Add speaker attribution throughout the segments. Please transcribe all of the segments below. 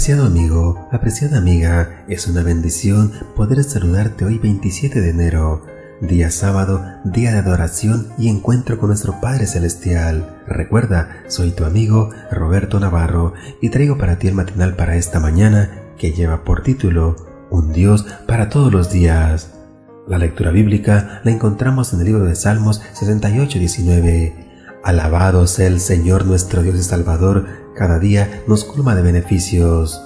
Speaker 1: Apreciado amigo, apreciada amiga, es una bendición poder saludarte hoy 27 de enero, día sábado, día de adoración y encuentro con nuestro Padre Celestial. Recuerda, soy tu amigo Roberto Navarro y traigo para ti el matinal para esta mañana que lleva por título Un Dios para todos los días. La lectura bíblica la encontramos en el libro de Salmos 68-19. Alabado sea el Señor nuestro Dios y Salvador, cada día nos colma de beneficios.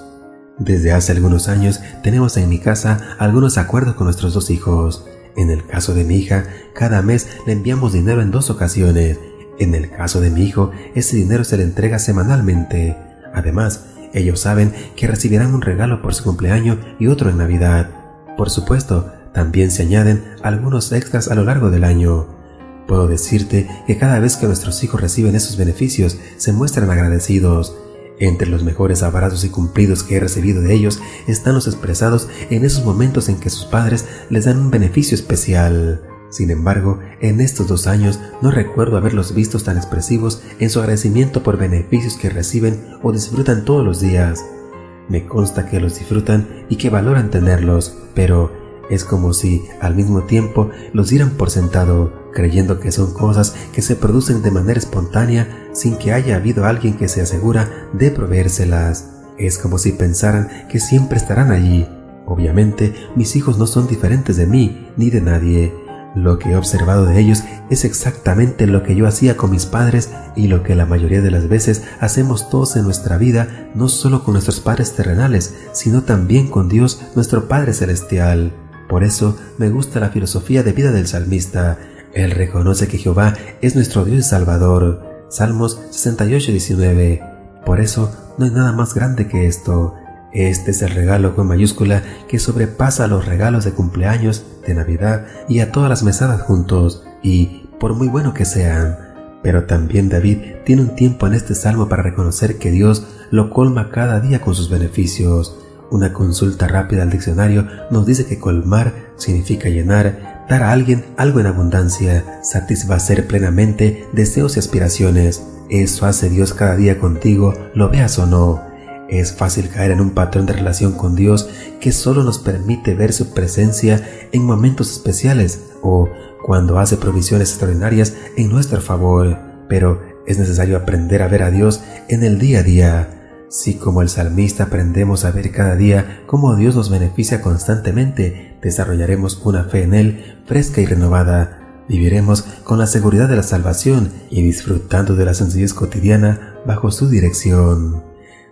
Speaker 1: Desde hace algunos años tenemos en mi casa algunos acuerdos con nuestros dos hijos. En el caso de mi hija, cada mes le enviamos dinero en dos ocasiones. En el caso de mi hijo, ese dinero se le entrega semanalmente. Además, ellos saben que recibirán un regalo por su cumpleaños y otro en Navidad. Por supuesto, también se añaden algunos extras a lo largo del año. Puedo decirte que cada vez que nuestros hijos reciben esos beneficios, se muestran agradecidos. Entre los mejores abrazos y cumplidos que he recibido de ellos están los expresados en esos momentos en que sus padres les dan un beneficio especial. Sin embargo, en estos dos años no recuerdo haberlos vistos tan expresivos en su agradecimiento por beneficios que reciben o disfrutan todos los días. Me consta que los disfrutan y que valoran tenerlos, pero es como si al mismo tiempo los dieran por sentado, creyendo que son cosas que se producen de manera espontánea sin que haya habido alguien que se asegura de proveérselas. Es como si pensaran que siempre estarán allí. Obviamente, mis hijos no son diferentes de mí ni de nadie. Lo que he observado de ellos es exactamente lo que yo hacía con mis padres y lo que la mayoría de las veces hacemos todos en nuestra vida, no solo con nuestros padres terrenales, sino también con Dios, nuestro Padre Celestial. Por eso me gusta la filosofía de vida del salmista. Él reconoce que Jehová es nuestro Dios y Salvador. Salmos 68, 19. Por eso no hay nada más grande que esto. Este es el regalo con mayúscula que sobrepasa los regalos de cumpleaños, de Navidad y a todas las mesadas juntos, y por muy bueno que sean. Pero también David tiene un tiempo en este salmo para reconocer que Dios lo colma cada día con sus beneficios. Una consulta rápida al diccionario nos dice que colmar significa llenar, dar a alguien algo en abundancia, satisfacer plenamente deseos y aspiraciones. Eso hace Dios cada día contigo, lo veas o no. Es fácil caer en un patrón de relación con Dios que solo nos permite ver su presencia en momentos especiales o cuando hace provisiones extraordinarias en nuestro favor, pero es necesario aprender a ver a Dios en el día a día. Si como el salmista aprendemos a ver cada día cómo Dios nos beneficia constantemente, desarrollaremos una fe en Él fresca y renovada. Viviremos con la seguridad de la salvación y disfrutando de la sencillez cotidiana bajo su dirección.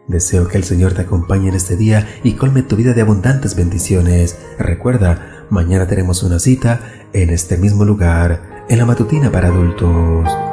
Speaker 1: Deseo que el Señor te acompañe en este día y colme tu vida de abundantes bendiciones. Recuerda, mañana tenemos una cita en este mismo lugar, en la matutina para adultos.